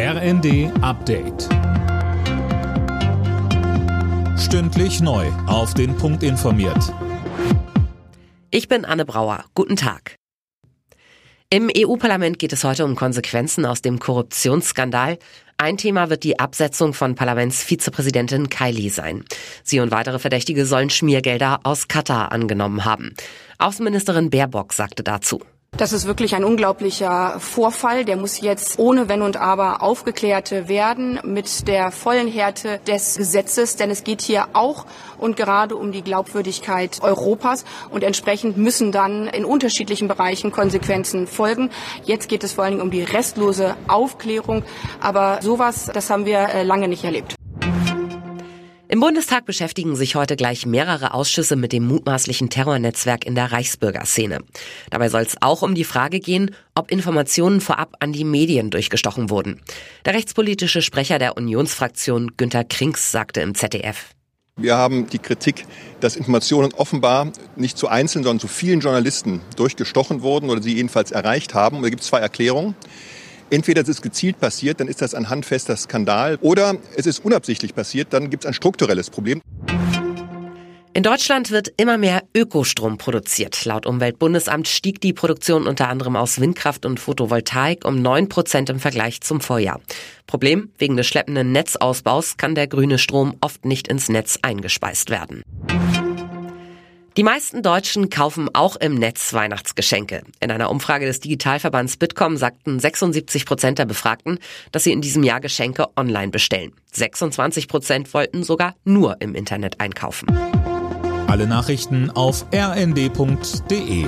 RND Update. Stündlich neu. Auf den Punkt informiert. Ich bin Anne Brauer. Guten Tag. Im EU-Parlament geht es heute um Konsequenzen aus dem Korruptionsskandal. Ein Thema wird die Absetzung von Parlamentsvizepräsidentin Kylie sein. Sie und weitere Verdächtige sollen Schmiergelder aus Katar angenommen haben. Außenministerin Baerbock sagte dazu. Das ist wirklich ein unglaublicher Vorfall. Der muss jetzt ohne Wenn und Aber aufgeklärt werden mit der vollen Härte des Gesetzes, denn es geht hier auch und gerade um die Glaubwürdigkeit Europas und entsprechend müssen dann in unterschiedlichen Bereichen Konsequenzen folgen. Jetzt geht es vor allen Dingen um die restlose Aufklärung, aber sowas, das haben wir äh, lange nicht erlebt. Im Bundestag beschäftigen sich heute gleich mehrere Ausschüsse mit dem mutmaßlichen Terrornetzwerk in der Reichsbürgerszene. Dabei soll es auch um die Frage gehen, ob Informationen vorab an die Medien durchgestochen wurden. Der rechtspolitische Sprecher der Unionsfraktion Günter Krings sagte im ZDF. Wir haben die Kritik, dass Informationen offenbar nicht zu einzelnen, sondern zu vielen Journalisten durchgestochen wurden oder sie jedenfalls erreicht haben. Und da gibt es zwei Erklärungen. Entweder es ist gezielt passiert, dann ist das ein handfester Skandal, oder es ist unabsichtlich passiert, dann gibt es ein strukturelles Problem. In Deutschland wird immer mehr Ökostrom produziert. Laut Umweltbundesamt stieg die Produktion unter anderem aus Windkraft und Photovoltaik um 9 Prozent im Vergleich zum Vorjahr. Problem, wegen des schleppenden Netzausbaus kann der grüne Strom oft nicht ins Netz eingespeist werden. Die meisten Deutschen kaufen auch im Netz Weihnachtsgeschenke. In einer Umfrage des Digitalverbands Bitkom sagten 76 Prozent der Befragten, dass sie in diesem Jahr Geschenke online bestellen. 26 Prozent wollten sogar nur im Internet einkaufen. Alle Nachrichten auf rnd.de